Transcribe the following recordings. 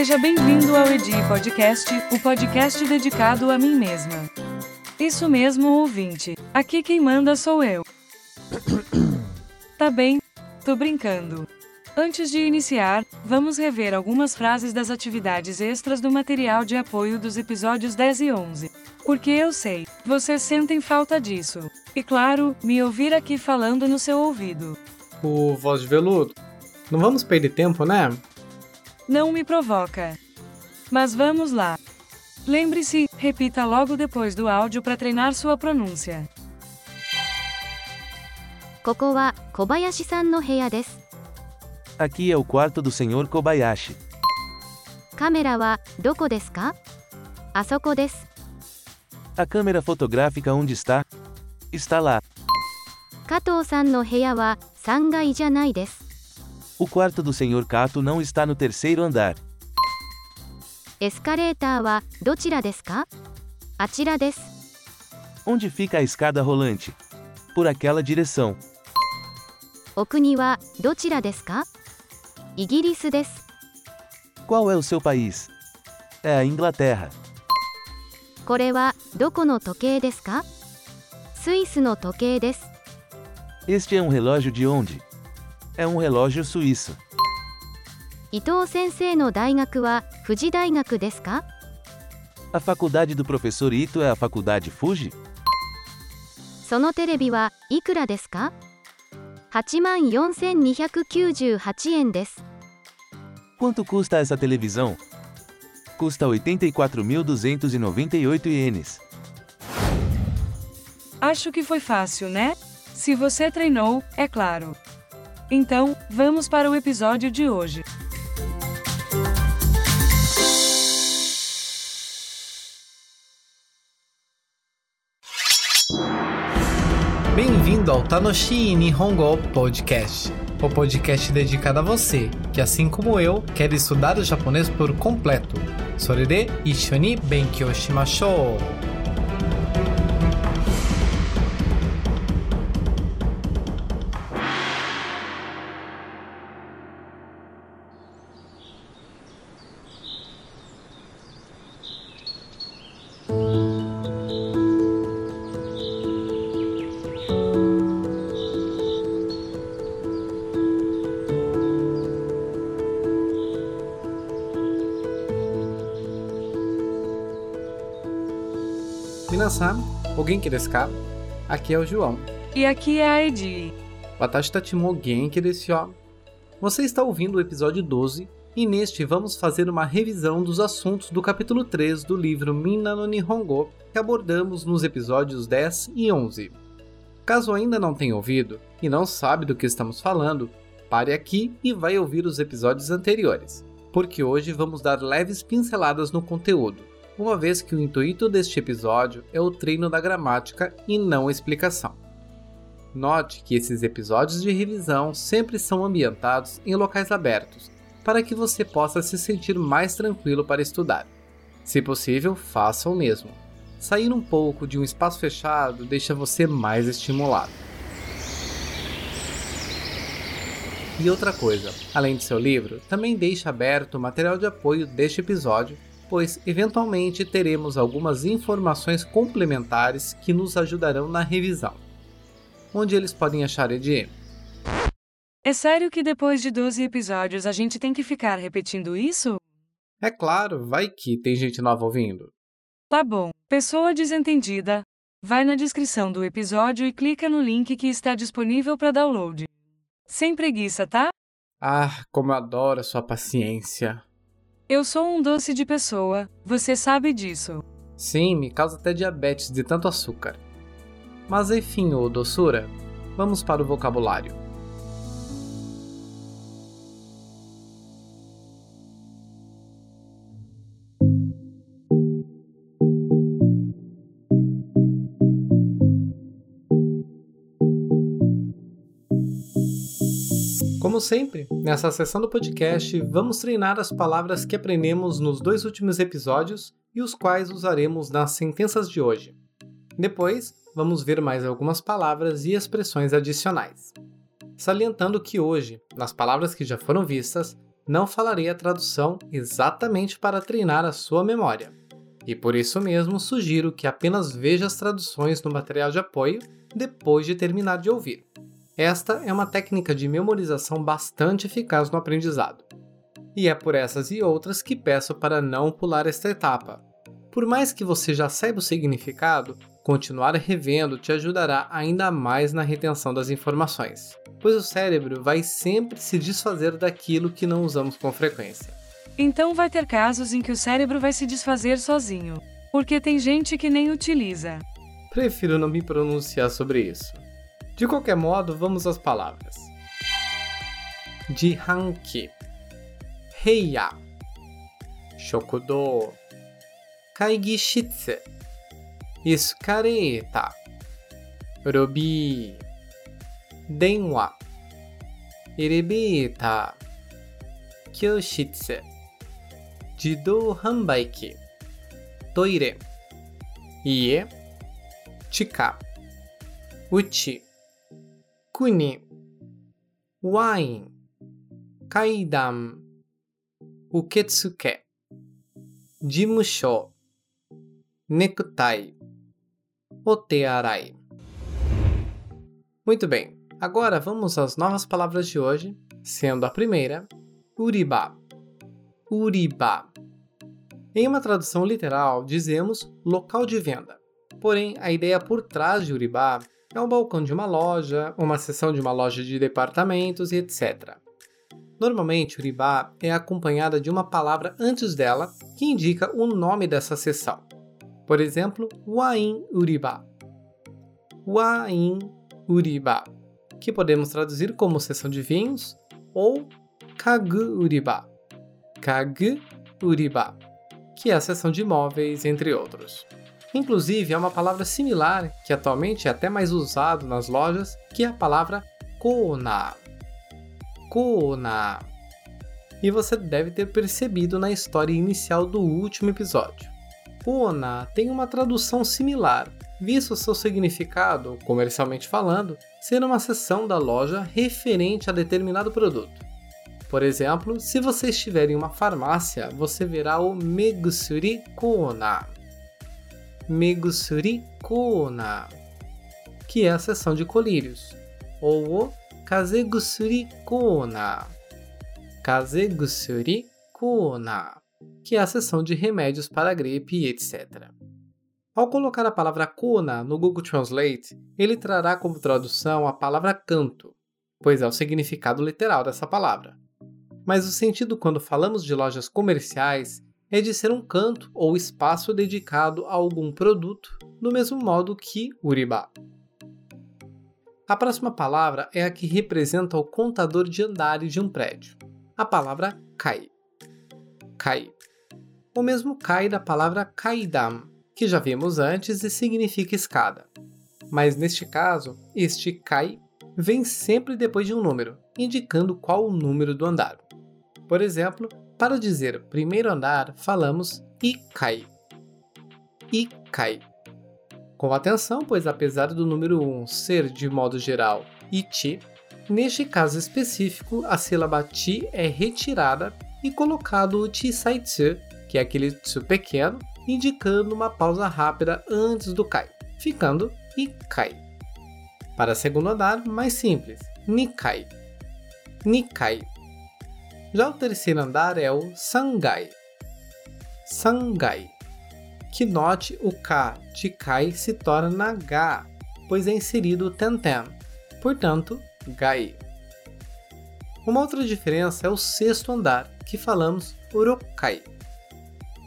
Seja bem-vindo ao Edi Podcast, o podcast dedicado a mim mesma. Isso mesmo, ouvinte. Aqui quem manda sou eu. tá bem? Tô brincando. Antes de iniciar, vamos rever algumas frases das atividades extras do material de apoio dos episódios 10 e 11. Porque eu sei, vocês sentem falta disso. E claro, me ouvir aqui falando no seu ouvido. O voz de veludo. Não vamos perder tempo, né? Não me provoca. Mas vamos lá. Lembre-se, repita logo depois do áudio para treinar sua pronúncia. ここは小林さんの部屋です。 Aqui é o quarto do Sr. Kobayashi. カメラはどこですかあそこです。 A câmera fotográfica onde está? Está lá. 加藤さんの部屋は3階じゃないです。 O quarto do Sr. Kato não está no terceiro andar. エスカレーターはどちらですかあちらです。 Onde fica a escada rolante? Por aquela direção. お国はどちらですかイギリスです。 Qual é o seu país? É a Inglaterra. これはどこの時計ですかスイスの時計です。 Este é um relógio de onde? É um relógio suíço. 伊藤先生の大学は富士大学ですか A faculdade do professor Ito é a faculdade Fuji? そのテレビはいくらですか8万4298円です。 Quanto custa essa televisão? Custa 84.298 ienes. Acho que foi fácil, né? Se você treinou, é claro. Então, vamos para o episódio de hoje. Bem-vindo ao Tanoshi Nihongo Podcast, o podcast dedicado a você, que assim como eu, quer estudar o japonês por completo. Sorede, Ishoni Benkyo Shimashou! Genki desu ka? Aqui é o João. E aqui é a Edi. Watashi tachi mo genki desu yo. Você está ouvindo o episódio 12 e neste vamos fazer uma revisão dos assuntos do capítulo 3 do livro Minna no Nihongo que abordamos nos episódios 10 e 11. Caso ainda não tenha ouvido e não sabe do que estamos falando, pare aqui e vai ouvir os episódios anteriores, porque hoje vamos dar leves pinceladas no conteúdo, uma vez que o intuito deste episódio é o treino da gramática e não a explicação. Note que esses episódios de revisão sempre são ambientados em locais abertos, para que você possa se sentir mais tranquilo para estudar. Se possível, faça o mesmo. Sair um pouco de um espaço fechado deixa você mais estimulado. E outra coisa, além de seu livro, também deixe aberto o material de apoio deste episódio, pois eventualmente teremos algumas informações complementares que nos ajudarão na revisão. Onde eles podem achar EDM? É sério que depois de 12 episódios a gente tem que ficar repetindo isso? É claro, vai que tem gente nova ouvindo. Tá bom, pessoa desentendida. Vai na descrição do episódio e clica no link que está disponível para download. Sem preguiça, tá? Ah, como eu adoro a sua paciência. Eu sou um doce de pessoa, você sabe disso. Sim, me causa até diabetes de tanto açúcar. Mas enfim, ô doçura, vamos para o vocabulário. Como sempre, nessa sessão do podcast, vamos treinar as palavras que aprendemos nos dois últimos episódios e os quais usaremos nas sentenças de hoje. Depois, vamos ver mais algumas palavras e expressões adicionais. Salientando que hoje, nas palavras que já foram vistas, não falarei a tradução exatamente para treinar a sua memória. E por isso mesmo sugiro que apenas veja as traduções no material de apoio depois de terminar de ouvir. Esta é uma técnica de memorização bastante eficaz no aprendizado. E é por essas e outras que peço para não pular esta etapa. Por mais que você já saiba o significado, continuar revendo te ajudará ainda mais na retenção das informações, pois o cérebro vai sempre se desfazer daquilo que não usamos com frequência. Então vai ter casos em que o cérebro vai se desfazer sozinho, porque tem gente que nem utiliza. Prefiro não me pronunciar sobre isso. De qualquer modo, vamos às palavras. Jihanki Heiya. Shokudo Kaigishitsu Escareta Robi Denwa. Elevator Kyoshitsu Jidou Hanbaiki. Toire. Ie. Chika. Uchi Kuni Wine Kaidan Uketsuke Jimusho Necktie Otearai Muito bem, agora vamos às novas palavras de hoje, sendo a primeira Uriba. Uriba. Em uma tradução literal, dizemos local de venda. Porém, a ideia por trás de Uriba é um balcão de uma loja, uma seção de uma loja de departamentos e etc. Normalmente, Uriba é acompanhada de uma palavra antes dela que indica o nome dessa seção. Por exemplo, Wain Uriba. Wain Uriba, que podemos traduzir como seção de vinhos, ou Kagu Uriba. Kagu Uriba, que é a seção de imóveis, entre outros. Inclusive, há uma palavra similar que atualmente é até mais usado nas lojas, que é a palavra kona. Kona. E você deve ter percebido na história inicial do último episódio. Kona tem uma tradução similar, visto seu significado, comercialmente falando, ser uma seção da loja referente a determinado produto. Por exemplo, se você estiver em uma farmácia, você verá o Megusuri Kona Megusuri Kona, que é a seção de colírios, ou o Kazegusuri Kona, Kazegusuri Kona, que é a seção de remédios para gripe e etc. Ao colocar a palavra Kona no Google Translate, ele trará como tradução a palavra canto, pois é o significado literal dessa palavra. Mas o sentido quando falamos de lojas comerciais é de ser um canto ou espaço dedicado a algum produto, do mesmo modo que Uriba. A próxima palavra é a que representa o contador de andares de um prédio, a palavra kai. Kai. O mesmo kai da palavra kaidam, que já vimos antes e significa escada. Mas neste caso, este kai vem sempre depois de um número, indicando qual o número do andar. Por exemplo, para dizer primeiro andar, falamos ikai. Ikai. Com atenção, pois apesar do número 1 ser de modo geral ichi, neste caso específico a sílaba ti é retirada e colocado o ti saitsu, que é aquele tsu pequeno, indicando uma pausa rápida antes do kai, ficando ikai. Para segundo andar, mais simples, nikai. Nikai já o terceiro andar é o Sangai. Sangai. Que note o K de Kai se torna Ga, pois é inserido o Tenten, portanto, Gai. Uma outra diferença é o sexto andar, que falamos Urokai.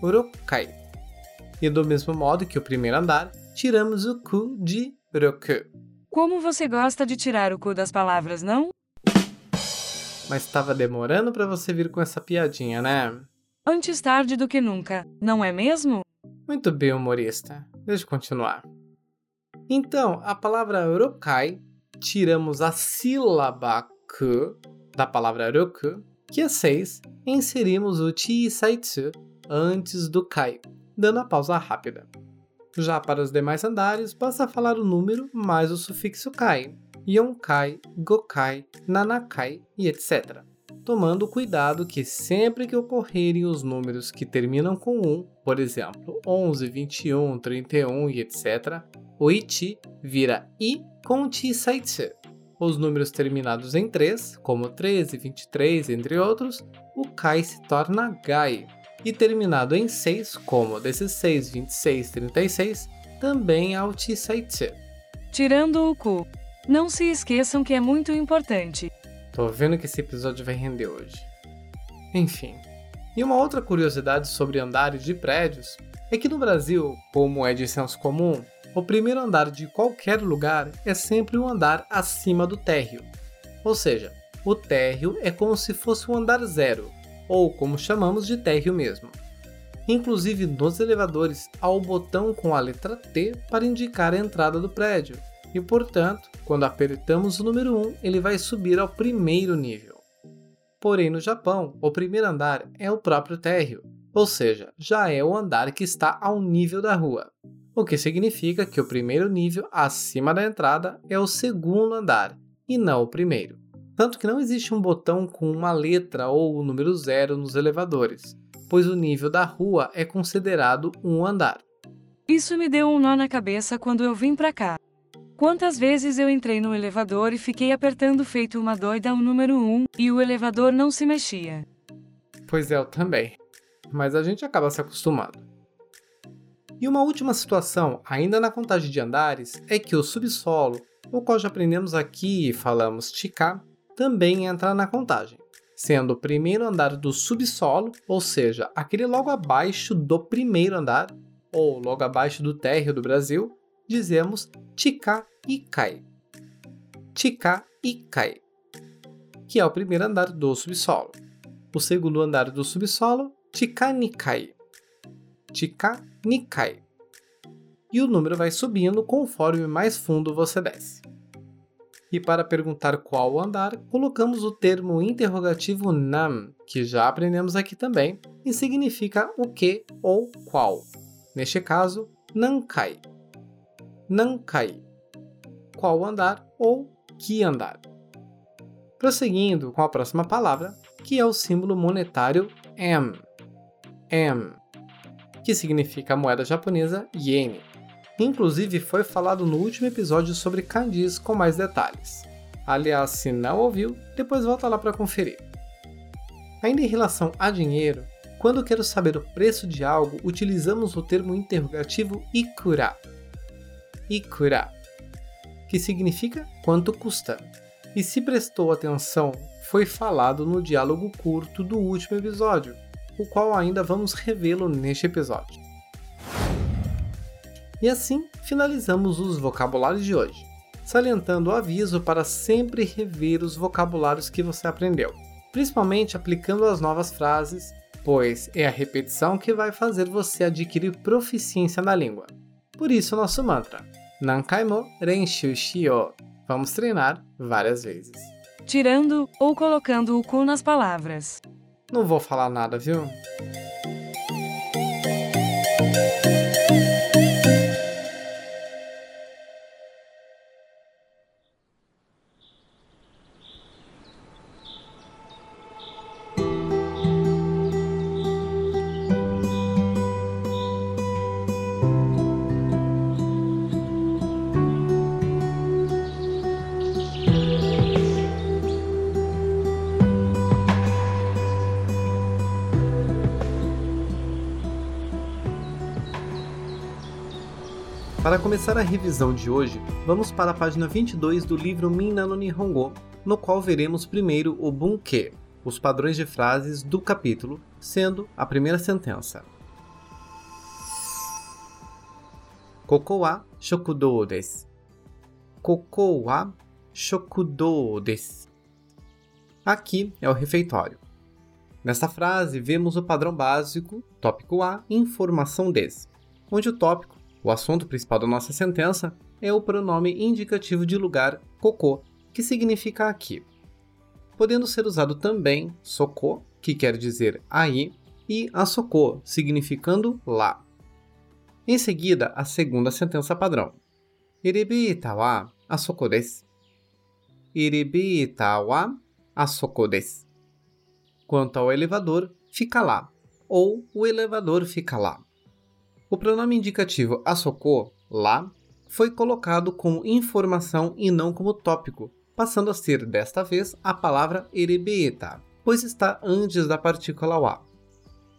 Urokai. E do mesmo modo que o primeiro andar, tiramos o Ku de Roku. Como você gosta de tirar o cu das palavras, não? Mas estava demorando para você vir com essa piadinha, né? Antes tarde do que nunca, não é mesmo? Muito bem, humorista. Deixa eu continuar. Então, a palavra rokai, tiramos a sílaba ku da palavra roku, que é 6, e inserimos o chi saitsu antes do kai, dando a pausa rápida. Já para os demais andares, basta falar o número mais o sufixo kai, Yonkai, Gokai, Nanakai e etc. tomando cuidado que sempre que ocorrerem os números que terminam com 1, por exemplo, 11, 21, 31 e etc., o ichi vira i com chi saitsu. Os números terminados em 3, como 13, 23, entre outros, o kai se torna gai. E terminado em 6, como 16, 26, 36, também há o chi saitsu. Tirando o cu. Não se esqueçam que é muito importante. Tô vendo que esse episódio vai render hoje. Enfim. E uma outra curiosidade sobre andares de prédios é que no Brasil, como é de senso comum, o primeiro andar de qualquer lugar é sempre um andar acima do térreo. Ou seja, o térreo é como se fosse um andar zero, ou como chamamos de térreo mesmo. Inclusive nos elevadores há o botão com a letra T para indicar a entrada do prédio, e portanto, quando apertamos o número 1, ele vai subir ao primeiro nível. Porém, no Japão, o primeiro andar é o próprio térreo, ou seja, já é o andar que está ao nível da rua, o que significa que o primeiro nível acima da entrada é o segundo andar e não o primeiro. Tanto que não existe um botão com uma letra ou o número zero nos elevadores, pois o nível da rua é considerado um andar. Isso me deu um nó na cabeça quando eu vim pra cá. Quantas vezes eu entrei no elevador e fiquei apertando feito uma doida o número 1 e o elevador não se mexia. Pois é, eu também. Mas a gente acaba se acostumando. E uma última situação, ainda na contagem de andares, é que o subsolo, o qual já aprendemos aqui e falamos Chika, também entra na contagem, sendo o primeiro andar do subsolo, ou seja, aquele logo abaixo do primeiro andar, ou logo abaixo do térreo do Brasil, dizemos Chika Ikai. Chika Ikai, que é o primeiro andar do subsolo. O segundo andar do subsolo, Chikanikai. Chikanikai. E o número vai subindo conforme mais fundo você desce. E para perguntar qual andar, colocamos o termo interrogativo nam, que já aprendemos aqui também, e significa o que ou qual. Neste caso, nankai nankai, qual andar ou que andar. Prosseguindo com a próxima palavra, que é o símbolo monetário M, M, que significa a moeda japonesa yen. Inclusive foi falado no último episódio sobre kanjis com mais detalhes. Aliás, se não ouviu, depois volta lá para conferir. Ainda em relação a dinheiro, quando quero saber o preço de algo, utilizamos o termo interrogativo ikura, ikura, que significa quanto custa. E se prestou atenção, foi falado no diálogo curto do último episódio, o qual ainda vamos revê-lo neste episódio. E assim finalizamos os vocabulários de hoje, salientando o aviso para sempre rever os vocabulários que você aprendeu, principalmente aplicando as novas frases, pois é a repetição que vai fazer você adquirir proficiência na língua. Por isso, nosso mantra: Nankai mo renshu shio. Vamos treinar várias vezes. Tirando ou colocando o cu nas palavras. Não vou falar nada, viu? Para começar a revisão de hoje, vamos para a página 22 do livro Minna no Nihongo, no qual veremos primeiro o bunke, os padrões de frases do capítulo, sendo a primeira sentença. Koko wa shokudou desu. Koko wa shokudou desu. Aqui é o refeitório. Nesta frase, vemos o padrão básico, tópico A, informação des, onde o tópico o assunto principal da nossa sentença é o pronome indicativo de lugar cocô, que significa aqui, podendo ser usado também soko, que quer dizer aí, e asoko, significando lá. Em seguida, a segunda sentença padrão. Erebita wa asoko desu. Wa asoko desu. Quanto ao elevador, fica lá, ou o elevador fica lá. O pronome indicativo asoko, lá, foi colocado como informação e não como tópico, passando a ser desta vez a palavra erebeeta, pois está antes da partícula wa.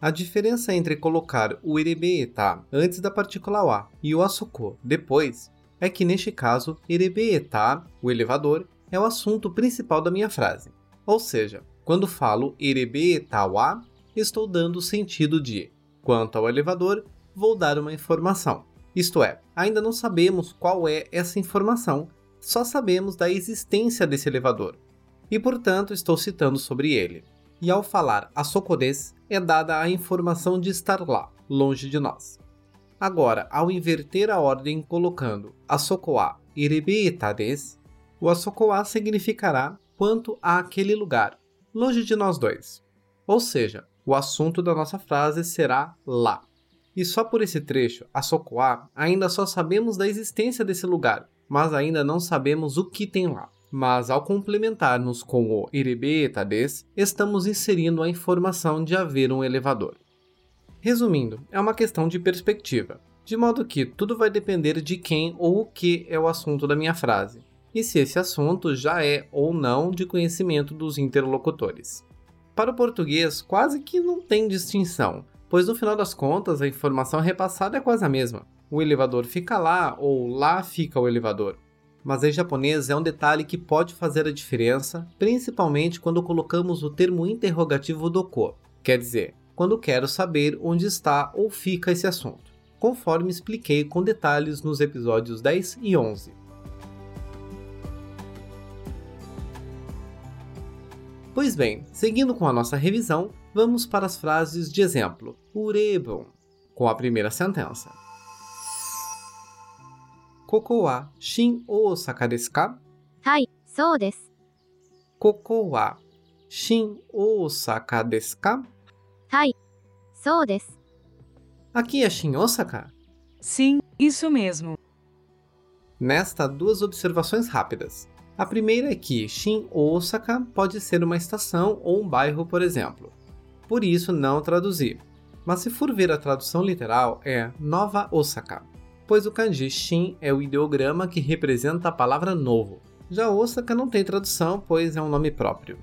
A diferença entre colocar o erebeeta antes da partícula wa e o asoko depois é que neste caso erebeeta, o elevador, é o assunto principal da minha frase. Ou seja, quando falo erebeeta wa, estou dando o sentido de quanto ao elevador, vou dar uma informação. Isto é, ainda não sabemos qual é essa informação, só sabemos da existência desse elevador. E portanto estou citando sobre ele. E ao falar a Socodes, é dada a informação de estar lá, longe de nós. Agora, ao inverter a ordem colocando Asokoa Irebeetades, o Asokoa significará quanto a aquele lugar, longe de nós dois. Ou seja, o assunto da nossa frase será lá. E só por esse trecho, Asokoa, ainda só sabemos da existência desse lugar, mas ainda não sabemos o que tem lá. Mas ao complementarmos com o Irebetades, estamos inserindo a informação de haver um elevador. Resumindo, é uma questão de perspectiva, de modo que tudo vai depender de quem ou o que é o assunto da minha frase, e se esse assunto já é ou não de conhecimento dos interlocutores. Para o português, quase que não tem distinção, pois no final das contas a informação repassada é quase a mesma. O elevador fica lá ou lá fica o elevador. Mas em japonês é um detalhe que pode fazer a diferença, principalmente quando colocamos o termo interrogativo doko, quer dizer, quando quero saber onde está ou fica esse assunto, conforme expliquei com detalhes nos episódios 10 e 11. Pois bem, seguindo com a nossa revisão, vamos para as frases de exemplo. Urebon, com a primeira sentença. Koko wa shin Osaka desu ka? Hai, sou desu. Koko wa shin Osaka desu ka? Hai, sou desu. Aqui é Shin Osaka? Sim, isso mesmo. Nesta, duas observações rápidas. A primeira é que Shin Osaka pode ser uma estação ou um bairro, por exemplo. Por isso, não traduzir. Mas se for ver a tradução literal, é Nova Osaka, pois o kanji Shin é o ideograma que representa a palavra novo. Já Osaka não tem tradução, pois é um nome próprio.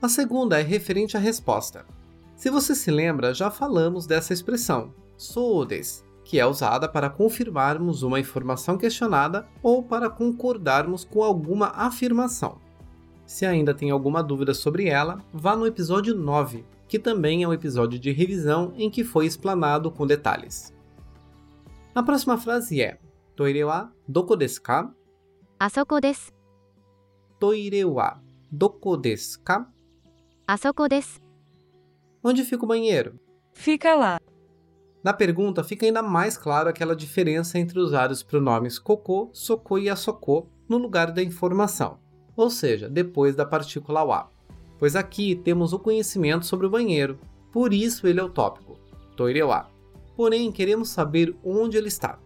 A segunda é referente à resposta. Se você se lembra, já falamos dessa expressão, sou des, que é usada para confirmarmos uma informação questionada ou para concordarmos com alguma afirmação. Se ainda tem alguma dúvida sobre ela, vá no episódio 9, que também é um episódio de revisão em que foi explanado com detalhes. A próxima frase é: Toire wa doko desu ka? Asoko desu. Toire wa doko desu ka? Asoko desu. Onde fica o banheiro? Fica lá. Na pergunta fica ainda mais claro aquela diferença entre usar os pronomes cocô, socô e asoko no lugar da informação ou seja, depois da partícula wa. Pois aqui temos o conhecimento sobre o banheiro, por isso ele é o tópico, toire wa. Porém, queremos saber onde ele está.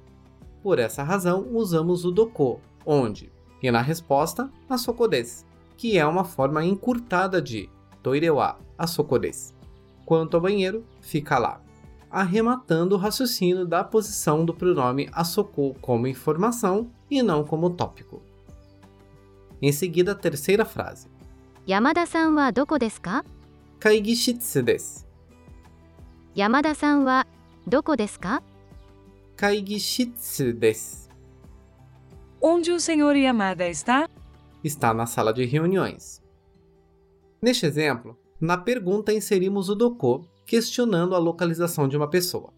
Por essa razão, usamos o doko, onde, e na resposta, asoko desu, que é uma forma encurtada de toire wa asoko desu. Quanto ao banheiro, fica lá arrematando o raciocínio da posição do pronome asoko como informação e não como tópico. Em seguida, a terceira frase. Yamada-san wa doko desu ka? Kaigishitsu desu. Yamada-san wa doko desu ka? Kaigishitsu desu. Onde o senhor Yamada está? Está na sala de reuniões. Neste exemplo, na pergunta inserimos o doko, questionando a localização de uma pessoa.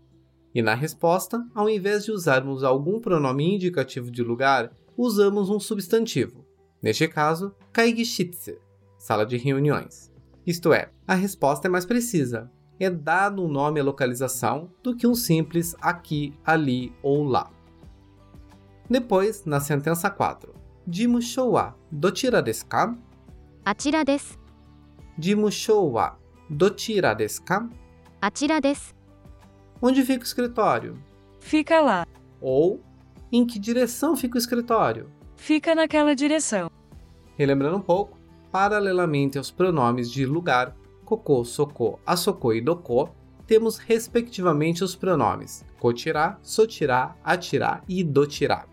E na resposta, ao invés de usarmos algum pronome indicativo de lugar, usamos um substantivo. Neste caso, kaigishitsu, sala de reuniões. Isto é, a resposta é mais precisa. É dado um nome à localização do que um simples aqui, ali ou lá. Depois, na sentença 4. Jimushou wa dotira desu ka? Achira desu. Jimushou wa dotira desu ka? Achira desu. Onde fica o escritório? Fica lá. Ou em que direção fica o escritório? Fica naquela direção. Relembrando um pouco, paralelamente aos pronomes de lugar, Koko, Soko, Asoko e Doko, temos respectivamente os pronomes kotirá, sotirá, atirá e dotirá.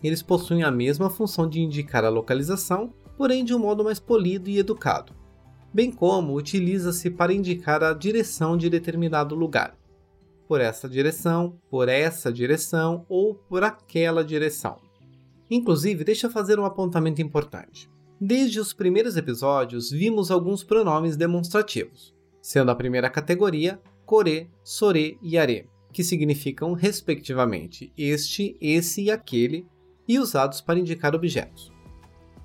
Eles possuem a mesma função de indicar a localização, porém de um modo mais polido e educado, bem como utiliza-se para indicar a direção de determinado lugar. Por essa direção, por essa direção ou por aquela direção. Inclusive, deixa eu fazer um apontamento importante. Desde os primeiros episódios, vimos alguns pronomes demonstrativos, sendo a primeira categoria Kore, Sore e Are, que significam, respectivamente, este, esse e aquele, e usados para indicar objetos.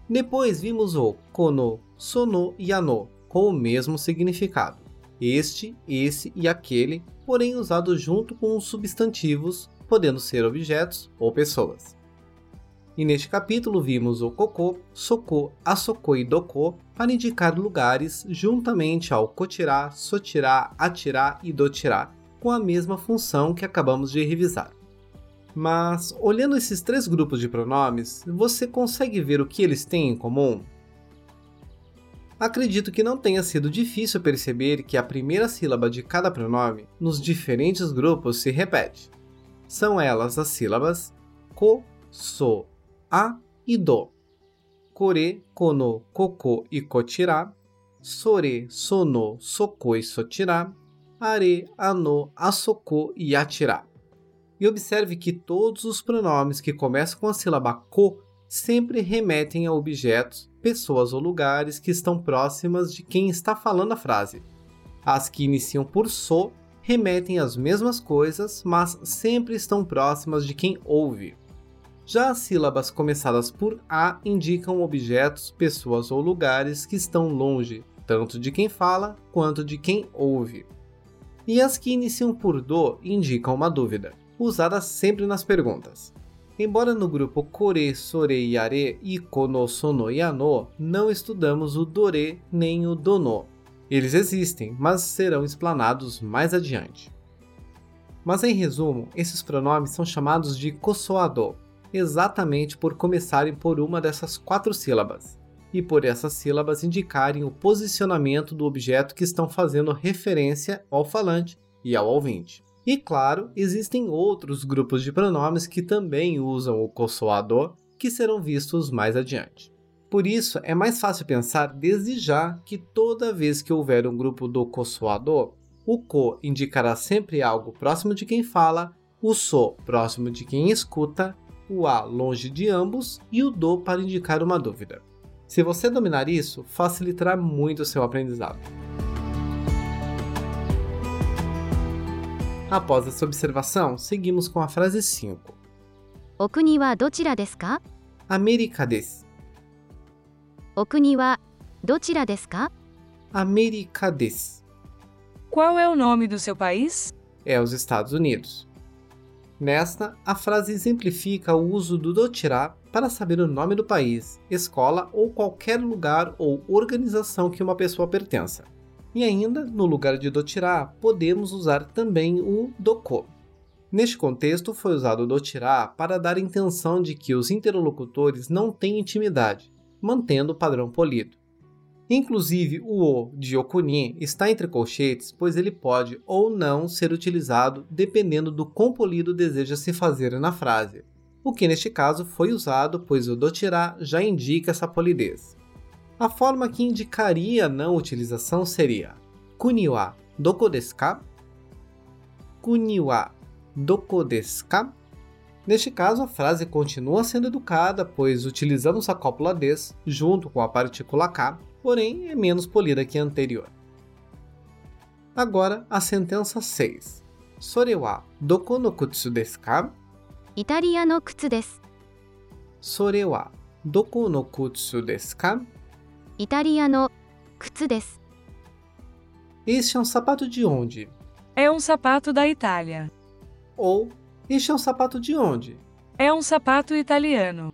Depois vimos o Kono, Sono e Ano, com o mesmo significado, este, esse e aquele, porém usados junto com os substantivos, podendo ser objetos ou pessoas. E neste capítulo vimos o Koko, Soko, Asoko e Doko para indicar lugares juntamente ao Kotirá, Sotirá, Atirá e Dotirá, com a mesma função que acabamos de revisar. Mas, olhando esses três grupos de pronomes, você consegue ver o que eles têm em comum? Acredito que não tenha sido difícil perceber que a primeira sílaba de cada pronome nos diferentes grupos se repete. São elas as sílabas ko, so, a e do. Kore, kono, koko e kotirá. Sore, sono, soko e sotirá. Are, ano, asoko e atirá. E observe que todos os pronomes que começam com a sílaba ko sempre remetem a objetos, pessoas ou lugares que estão próximas de quem está falando a frase. As que iniciam por so remetem às mesmas coisas, mas sempre estão próximas de quem ouve. Já as sílabas começadas por A indicam objetos, pessoas ou lugares que estão longe, tanto de quem fala quanto de quem ouve. E as que iniciam por Do indicam uma dúvida, usada sempre nas perguntas. Embora no grupo Kore, Sore e Are, Iko no Sono e Ano, não estudamos o Dore nem o Dono. Eles existem, mas serão explanados mais adiante. Mas em resumo, esses pronomes são chamados de Kosoado, exatamente por começarem por uma dessas quatro sílabas, e por essas sílabas indicarem o posicionamento do objeto que estão fazendo referência ao falante e ao ouvinte. E claro, existem outros grupos de pronomes que também usam o consoador, que serão vistos mais adiante. Por isso, é mais fácil pensar desde já que toda vez que houver um grupo do consoador, o co indicará sempre algo próximo de quem fala, o so próximo de quem escuta o A longe de ambos e o do para indicar uma dúvida. Se você dominar isso, facilitará muito o seu aprendizado. Após essa observação, seguimos com a frase 5. Okuni wa dochira desu ka? América desu. Okuni wa dochira desu ka? América desu. Qual é o nome do seu país? É os Estados Unidos. Nesta, a frase exemplifica o uso do dotirá para saber o nome do país, escola ou qualquer lugar ou organização que uma pessoa pertença. E ainda, no lugar de dotirá, podemos usar também o doko. Neste contexto, foi usado o dotirá para dar a intenção de que os interlocutores não têm intimidade, mantendo o padrão polido. Inclusive, o O de Okuni está entre colchetes, pois ele pode ou não ser utilizado dependendo do quão polido deseja se fazer na frase, o que neste caso foi usado, pois o dotirá já indica essa polidez. A forma que indicaria não utilização seria Kuni wa doko desu ka? Ka? Neste caso, a frase continua sendo educada, pois utilizamos a cópula des junto com a partícula k porém é menos polida que a anterior. Agora, a sentença 6. Sore wa doko no kutsu desu ka? Italia no kutsu desu. Sore wa doko no kutsu desu ka? Italia no kutsu desu. Este é um sapato de onde? É um sapato da Itália. Ou, este é um sapato de onde? É um sapato italiano.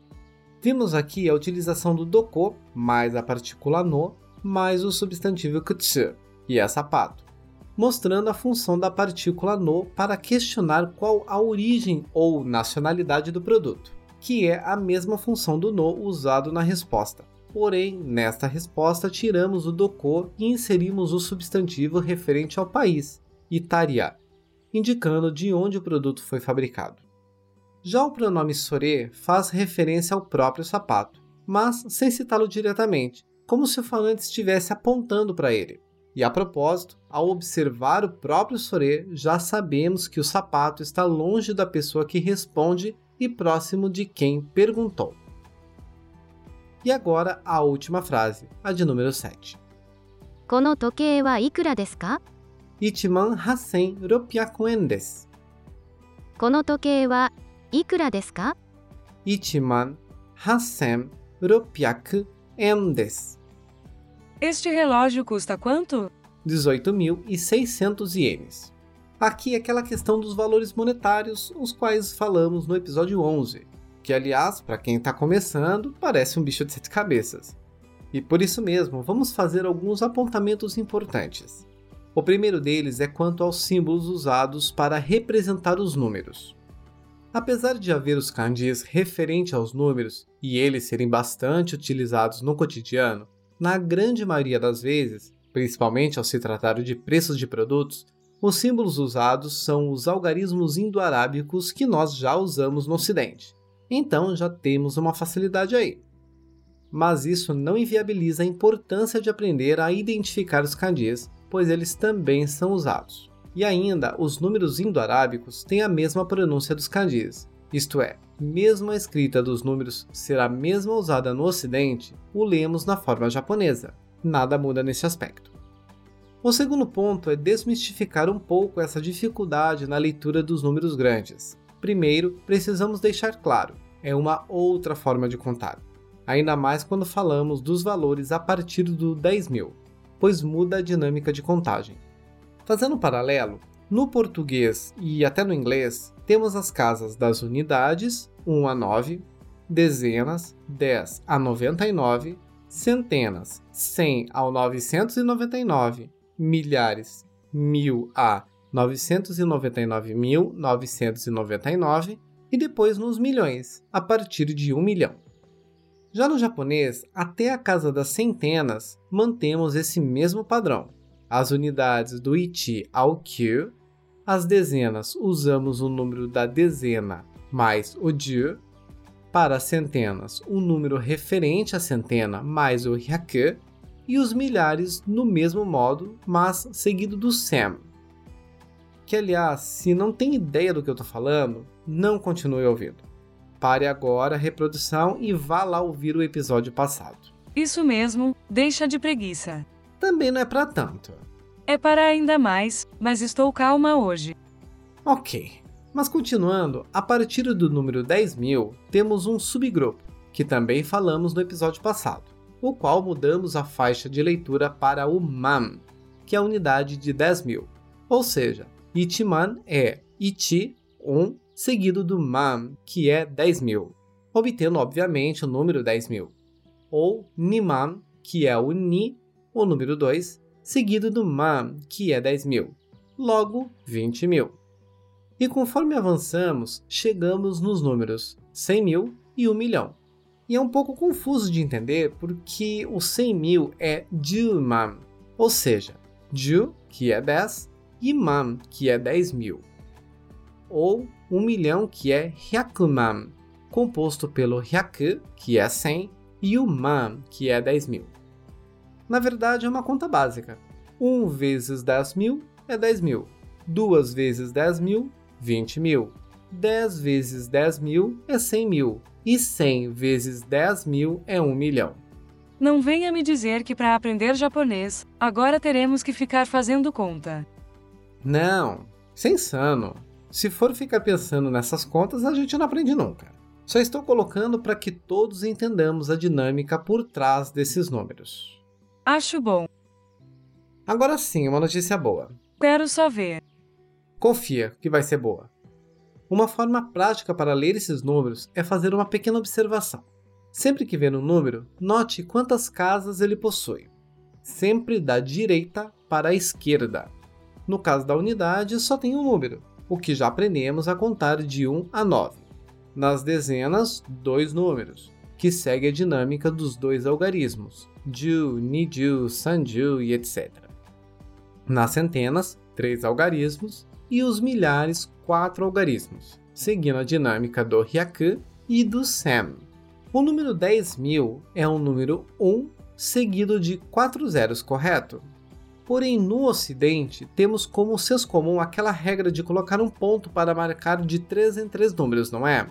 Vimos aqui a utilização do doko mais a partícula no mais o substantivo kutsu, que é sapato, mostrando a função da partícula no para questionar qual a origem ou nacionalidade do produto, que é a mesma função do no usado na resposta. Porém, nesta resposta tiramos o doko e inserimos o substantivo referente ao país, Itaria, indicando de onde o produto foi fabricado. Já o pronome sore faz referência ao próprio sapato, mas sem citá-lo diretamente, como se o falante estivesse apontando para ele. E a propósito, ao observar o próprio Soré, já sabemos que o sapato está longe da pessoa que responde e próximo de quem perguntou. E agora a última frase, a de número 7. Ichiman Hasen Ropyakuen desu. 600.600 Endes. Este relógio custa quanto? 18.600 ienes. Aqui é aquela questão dos valores monetários, os quais falamos no episódio 11, que aliás, para quem está começando, parece um bicho de sete cabeças. E por isso mesmo, vamos fazer alguns apontamentos importantes. O primeiro deles é quanto aos símbolos usados para representar os números. Apesar de haver os kanjis referente aos números e eles serem bastante utilizados no cotidiano, na grande maioria das vezes, principalmente ao se tratar de preços de produtos, os símbolos usados são os algarismos indo-arábicos que nós já usamos no Ocidente. Então já temos uma facilidade aí. Mas isso não inviabiliza a importância de aprender a identificar os kanjis, pois eles também são usados. E ainda, os números indo-arábicos têm a mesma pronúncia dos kanjis, isto é, mesmo a escrita dos números ser a mesma usada no Ocidente, o lemos na forma japonesa. Nada muda nesse aspecto. O segundo ponto é desmistificar um pouco essa dificuldade na leitura dos números grandes. Primeiro, precisamos deixar claro, é uma outra forma de contar. Ainda mais quando falamos dos valores a partir do 10 mil, pois muda a dinâmica de contagem. Fazendo um paralelo, no português e até no inglês, temos as casas das unidades 1 a 9, dezenas 10 a 99, centenas 100 ao 999, milhares 1000 a 999.999 e depois nos milhões, a partir de 1 milhão. Já no japonês, até a casa das centenas, mantemos esse mesmo padrão. As unidades do ichi ao kyu as dezenas usamos o número da dezena mais o ju. Para as centenas, o número referente à centena mais o hyaku. E os milhares no mesmo modo, mas seguido do sem. Que aliás, se não tem ideia do que eu estou falando, não continue ouvindo. Pare agora a reprodução e vá lá ouvir o episódio passado. Isso mesmo, deixa de preguiça. Também não é para tanto. É para ainda mais, mas estou calma hoje. Ok. Mas continuando, a partir do número 10.000, temos um subgrupo, que também falamos no episódio passado, o qual mudamos a faixa de leitura para o MAN, que é a unidade de 10.000. Ou seja, Ichiman é Ichi, 1, seguido do Man, que é 10.000, obtendo obviamente o número 10.000. Ou Niman, que é o Ni, o número 2, seguido do ma, que é 10 mil, logo 20 mil. E conforme avançamos, chegamos nos números 100 mil e 1 milhão. E é um pouco confuso de entender porque o 100 mil é Juman, ou seja, Ju, que é 10, e Man, que é 10 mil. Ou 1 milhão, que é Hyakuman, composto pelo Hyaku, que é 100, e o Man, que é 10 mil. Na verdade, é uma conta básica. 1 vezes 10 mil é 10 mil. 2 vezes 10 mil, 20 mil. 10 vezes 10 mil é 100 mil. E 100 vezes 10 mil é 1 milhão. Não venha me dizer que para aprender japonês, agora teremos que ficar fazendo conta. Não, isso é insano. Se for ficar pensando nessas contas, a gente não aprende nunca. Só estou colocando para que todos entendamos a dinâmica por trás desses números. Acho bom. Agora sim, uma notícia boa. Quero só ver. Confia que vai ser boa. Uma forma prática para ler esses números é fazer uma pequena observação. Sempre que ver um número, note quantas casas ele possui. Sempre da direita para a esquerda. No caso da unidade, só tem um número, o que já aprendemos a contar de 1 a 9. Nas dezenas, dois números, que segue a dinâmica dos dois algarismos, ju, niju, sanju e etc. Nas centenas, três algarismos e os milhares, quatro algarismos, seguindo a dinâmica do hyaku e do sem. O número 10.000 é um número 1 seguido de quatro zeros, correto? Porém, no Ocidente, temos como senso comum aquela regra de colocar um ponto para marcar de 3 em 3 números, não é?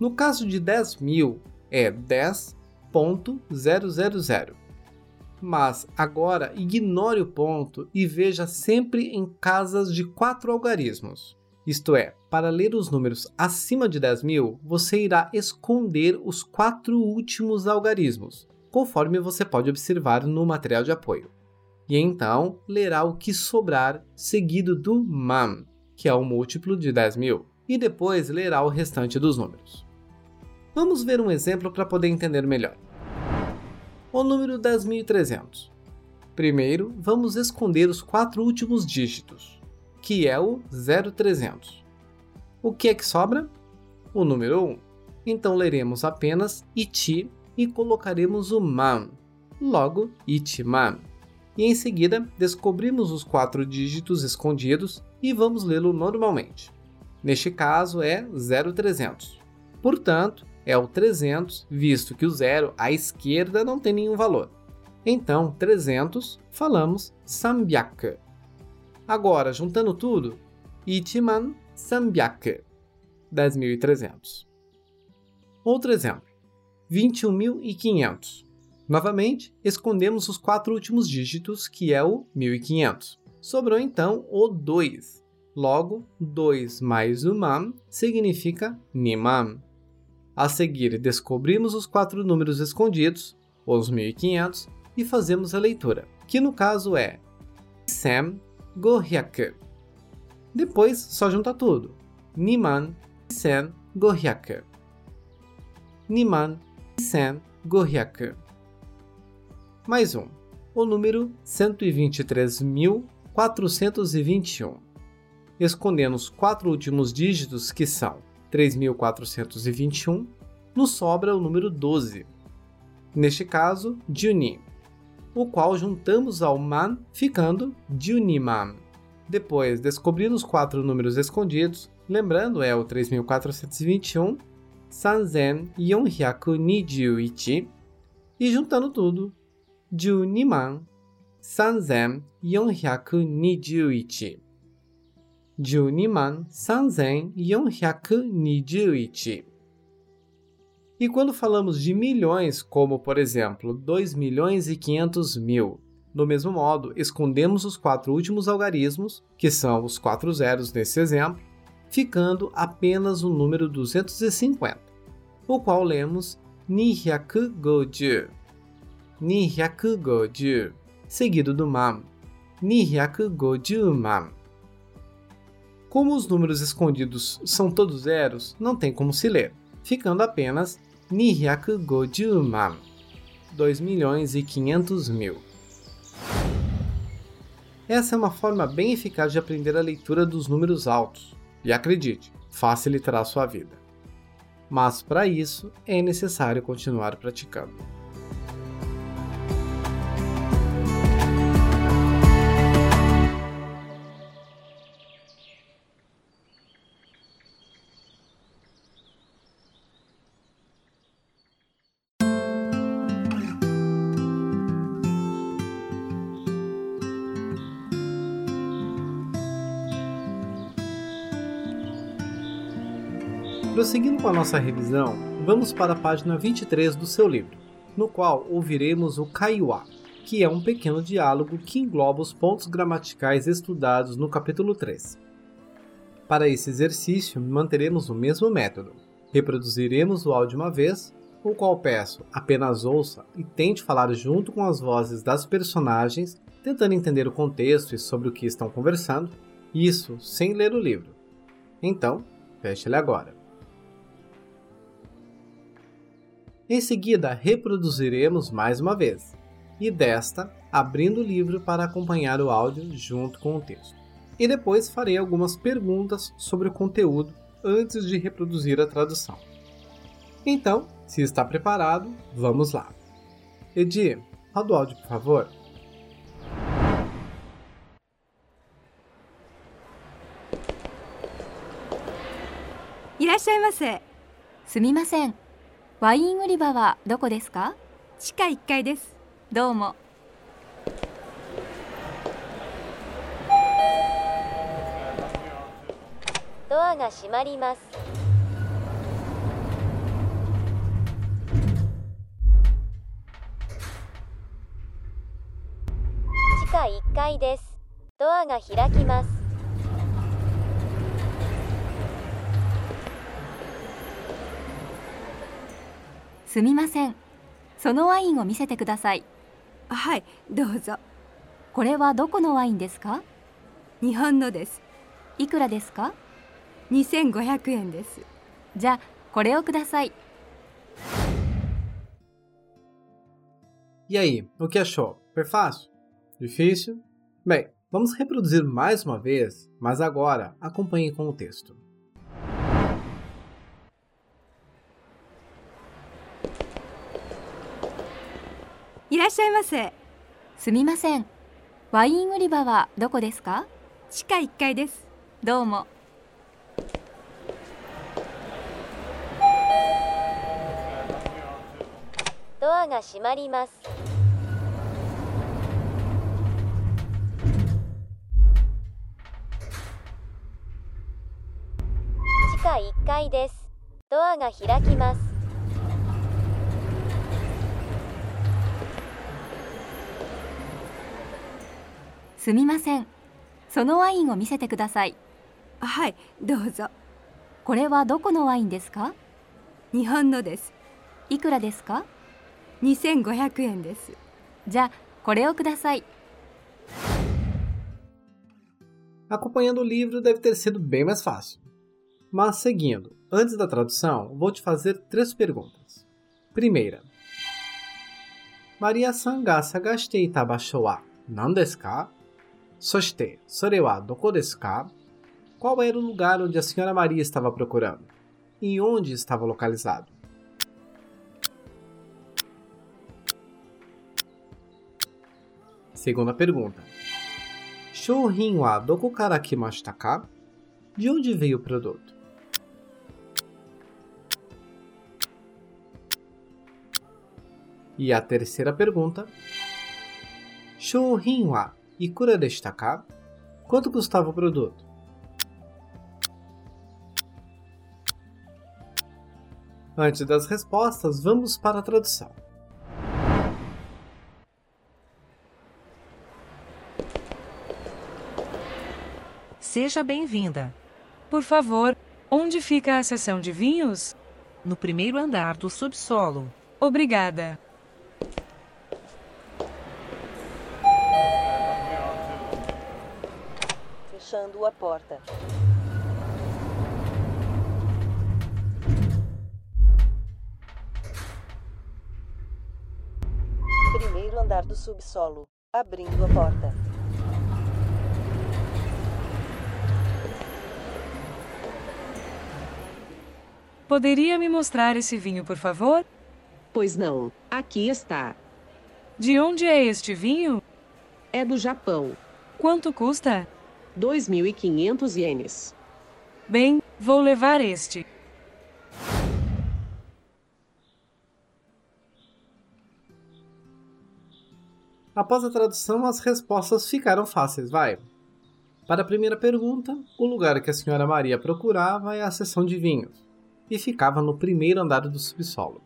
No caso de 10.000, é 10.000. Mas agora ignore o ponto e veja sempre em casas de quatro algarismos. Isto é, para ler os números acima de 10.000, você irá esconder os quatro últimos algarismos, conforme você pode observar no material de apoio e então lerá o que sobrar seguido do mam, que é o múltiplo de 10 mil, e depois lerá o restante dos números. Vamos ver um exemplo para poder entender melhor. O número 10.300. Primeiro, vamos esconder os quatro últimos dígitos, que é o 0300. O que é que sobra? O número 1. Então leremos apenas iti e colocaremos o mam, logo itiman e em seguida descobrimos os quatro dígitos escondidos e vamos lê-lo normalmente. Neste caso é 0300. Portanto, é o 300, visto que o zero à esquerda não tem nenhum valor. Então, 300, falamos Sambyak. Agora, juntando tudo, Ichiman Sambyak, 10.300. Outro exemplo, 21.500. Novamente, escondemos os quatro últimos dígitos, que é o 1500. Sobrou então o 2. Logo, 2 mais o mam significa nimam. A seguir, descobrimos os quatro números escondidos, os 1500, e fazemos a leitura, que no caso é Sem Gohyaku. Depois, só junta tudo. Niman Sen Gohyaku. Niman Sen Gohyaku mais um, o número 123.421. Escondendo os quatro últimos dígitos, que são 3.421, nos sobra o número 12. Neste caso, Juni, o qual juntamos ao man, ficando Juniman. Depois, descobrindo os quatro números escondidos, lembrando é o 3421, Sanzen Yonhyaku Nijiuichi, e juntando tudo, 12万3421 12万3421 E quando falamos de milhões, como por exemplo 2 milhões e 500 mil, do mesmo modo, escondemos os quatro últimos algarismos, que são os quatro zeros nesse exemplo, ficando apenas o número 250, o qual lemos Nihyaku Goju. Nihyakugoju, seguido do mam, Nihyakugoju-man. Como os números escondidos são todos zeros, não tem como se ler, ficando apenas Nihyakugoju-man, 2 milhões e 500 mil. Essa é uma forma bem eficaz de aprender a leitura dos números altos, e acredite, facilitará sua vida. Mas para isso é necessário continuar praticando. Prosseguindo com a nossa revisão, vamos para a página 23 do seu livro, no qual ouviremos o Kaiwa, que é um pequeno diálogo que engloba os pontos gramaticais estudados no capítulo 3. Para esse exercício, manteremos o mesmo método. Reproduziremos o áudio uma vez, o qual peço apenas ouça e tente falar junto com as vozes das personagens, tentando entender o contexto e sobre o que estão conversando, isso sem ler o livro. Então, feche ele agora. Em seguida, reproduziremos mais uma vez, e desta, abrindo o livro para acompanhar o áudio junto com o texto. E depois farei algumas perguntas sobre o conteúdo antes de reproduzir a tradução. Então, Se está preparado, vamos lá. Edi, roda o áudio, por favor. いらワイン売り場はどこですか？地下1階です。どうも。ドアが閉まります。地下1階です。ドアが開きますすみませんそのワインを見せてくださいはいどうぞこれはどこのワインですか日本のですいくらですか2500円ですじゃあこれをください E aí, o que achou? Foi fácil? Difícil? Bem, vamos reproduzir mais uma vez, mas agora acompanhe com o texto. らっしゃいませ。すみません。ワイン売り場はどこですか？地下1階です。どうも。ドアが閉まります。地下1階です。ドアが開きますすみませんそのワインを見せてくださいはいどうぞこれはどこのワインですか日本のですいくらですか2500円ですじゃあこれをください Acompanhando o livro deve ter sido bem mais fácil. Mas seguindo, antes da tradução, vou te fazer três perguntas. Primeira. Maria-san ga sagashite ita basho wa nan desu ka? Soshite, sore wa doko ka? Qual era o lugar onde a senhora Maria estava procurando? E onde estava localizado? Segunda pergunta. Shouhin wa doko kara? De onde veio o produto? E a terceira pergunta. Shouhin ikura deshita ka? Quanto custava o produto? Antes das respostas, vamos para a tradução. Seja bem-vinda. Por favor, onde fica a seção de vinhos? No primeiro andar do subsolo. Obrigada. Fechando a porta. Primeiro andar do subsolo. Abrindo a porta. Poderia me mostrar esse vinho, por favor? Pois não, aqui está. De onde é este vinho? É do Japão. Quanto custa? 2.500 ienes. Bem, vou levar este. Após a tradução, as respostas ficaram fáceis, vai. Para a primeira pergunta, o lugar que a senhora Maria procurava é a seção de vinhos, e ficava no primeiro andar do subsolo.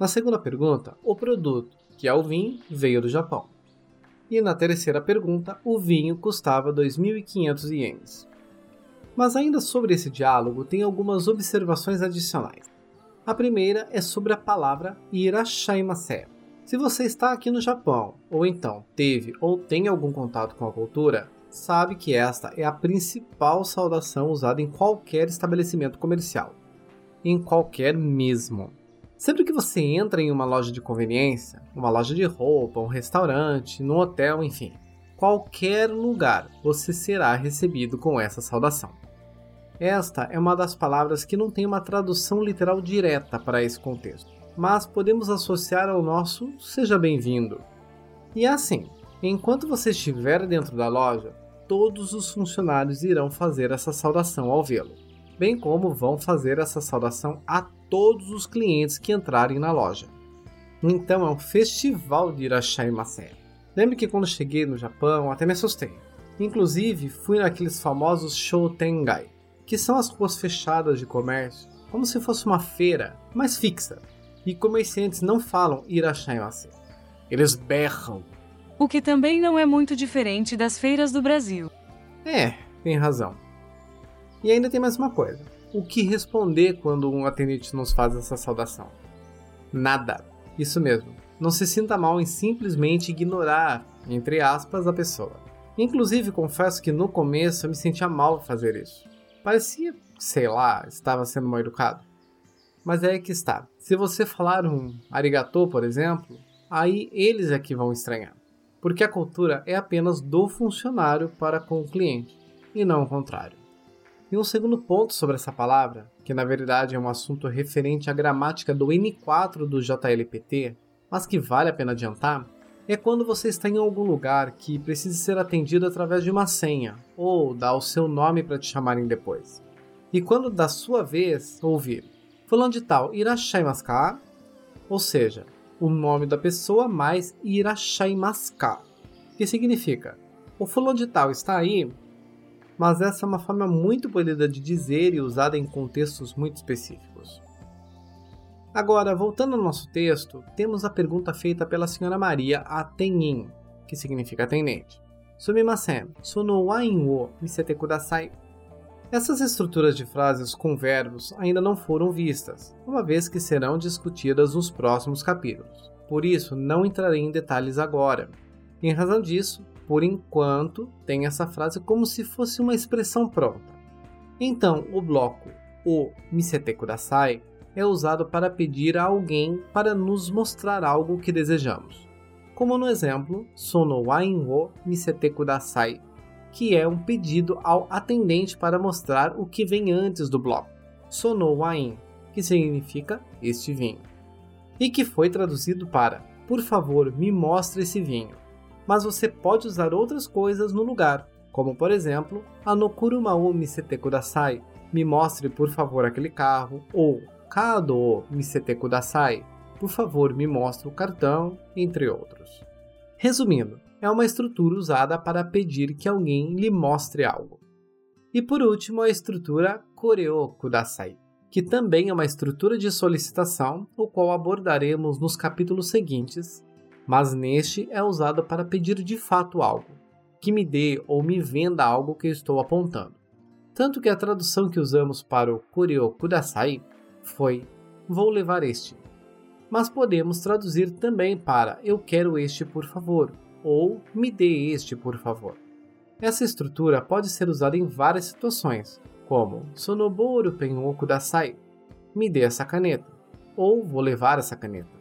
Na segunda pergunta, o produto, que é o vinho, veio do Japão. E na terceira pergunta, o vinho custava 2.500 ienes. Mas ainda sobre esse diálogo, tem algumas observações adicionais. A primeira é sobre a palavra irashaimase. Se você está aqui no Japão, ou então teve ou tem algum contato com a cultura, sabe que esta é a principal saudação usada em qualquer estabelecimento comercial. Em qualquer mesmo. Sempre que você entra em uma loja de conveniência, uma loja de roupa, um restaurante, no hotel, enfim, qualquer lugar, você será recebido com essa saudação. Esta é uma das palavras que não tem uma tradução literal direta para esse contexto, mas podemos associar ao nosso seja bem-vindo. E é assim, enquanto você estiver dentro da loja, todos os funcionários irão fazer essa saudação ao vê-lo, bem como vão fazer essa saudação a todos os clientes que entrarem na loja. Então é um festival de Irashaimasen. Lembre que quando cheguei no Japão até me assustei. Inclusive fui naqueles famosos Shoutengai, que são as ruas fechadas de comércio, como se fosse uma feira, mas fixa. E comerciantes não falam Irashaimasen. Eles berram. O que também não é muito diferente das feiras do Brasil. É, tem razão. E ainda tem mais uma coisa. O que responder quando um atendente nos faz essa saudação? Nada. Isso mesmo. Não se sinta mal em simplesmente ignorar, entre aspas, a pessoa. Inclusive, confesso que no começo eu me sentia mal fazer isso. Parecia, sei lá, estava sendo mal educado. Mas é que está. Se você falar um arigatô, por exemplo, aí eles é que vão estranhar. Porque a cultura é apenas do funcionário para com o cliente, e não o contrário. E um segundo ponto sobre essa palavra, que na verdade é um assunto referente à gramática do N4 do JLPT, mas que vale a pena adiantar, é quando você está em algum lugar que precisa ser atendido através de uma senha, ou dá o seu nome para te chamarem depois. E quando da sua vez ouvir fulano de tal irashaimasu ka? Ou seja, o nome da pessoa mais irashaimasu ka, que significa o fulano de tal está aí, mas essa é uma forma muito polida de dizer e usada em contextos muito específicos. Agora, voltando ao nosso texto, temos a pergunta feita pela senhora Maria a Tenin, que significa atendente. Sumimasen, sono wa in wo misete kudasai. Essas estruturas de frases com verbos ainda não foram vistas, uma vez que serão discutidas nos próximos capítulos. Por isso, não entrarei em detalhes agora. Em razão disso, por enquanto, tem essa frase como se fosse uma expressão pronta. Então, o bloco o misete kudasai é usado para pedir a alguém para nos mostrar algo que desejamos. Como no exemplo, sono wain wo misete kudasai, que é um pedido ao atendente para mostrar o que vem antes do bloco. Sono wain, que significa este vinho. E que foi traduzido para por favor, me mostre esse vinho. Mas você pode usar outras coisas no lugar, como por exemplo, Anokuruma o misete kudasai, me mostre por favor aquele carro, ou Kado misete kudasai, por favor me mostre o cartão, entre outros. Resumindo, é uma estrutura usada para pedir que alguém lhe mostre algo. E por último, a estrutura Koreo Kudasai, que também é uma estrutura de solicitação, o qual abordaremos nos capítulos seguintes, mas neste é usado para pedir de fato algo, que me dê ou me venda algo que eu estou apontando. Tanto que a tradução que usamos para o Koreo Kudasai foi vou levar este. Mas podemos traduzir também para eu quero este por favor ou me dê este por favor. Essa estrutura pode ser usada em várias situações, como Sonoboru pen o kudasai, me dê essa caneta, ou vou levar essa caneta.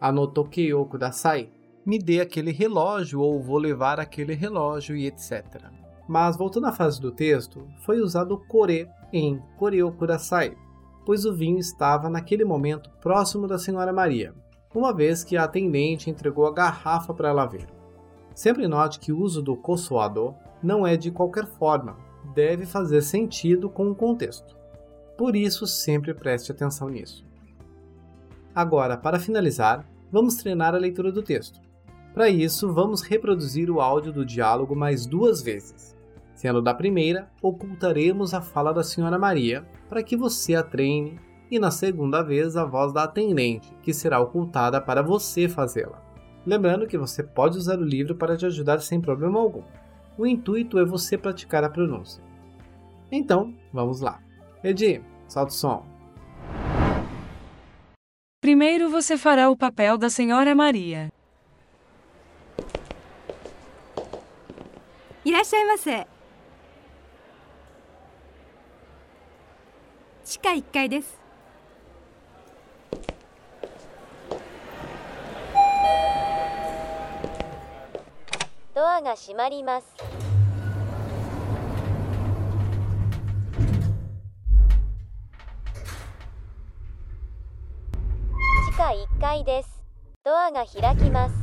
Anotoke o kudasai, me dê aquele relógio ou vou levar aquele relógio e etc. Mas voltando à frase do texto, foi usado kore em kudasai, pois o vinho estava naquele momento próximo da senhora Maria, uma vez que a atendente entregou a garrafa para ela ver. Sempre note que o uso do kosoado não é de qualquer forma, deve fazer sentido com o contexto. Por isso, sempre preste atenção nisso. Agora, para finalizar, vamos treinar a leitura do texto. Para isso, vamos reproduzir o áudio do diálogo mais duas vezes. Sendo da primeira, ocultaremos a fala da Senhora Maria para que você a treine, e na segunda vez a voz da atendente, que será ocultada para você fazê-la. Lembrando que você pode usar o livro para te ajudar sem problema algum. O intuito é você praticar a pronúncia. Então, vamos lá. Edi, solta o som. Primeiro você fará o papel da Senhora Maria. いらっしゃいませ地下1階ですドアが閉まります 下1階です。ドアが開きます。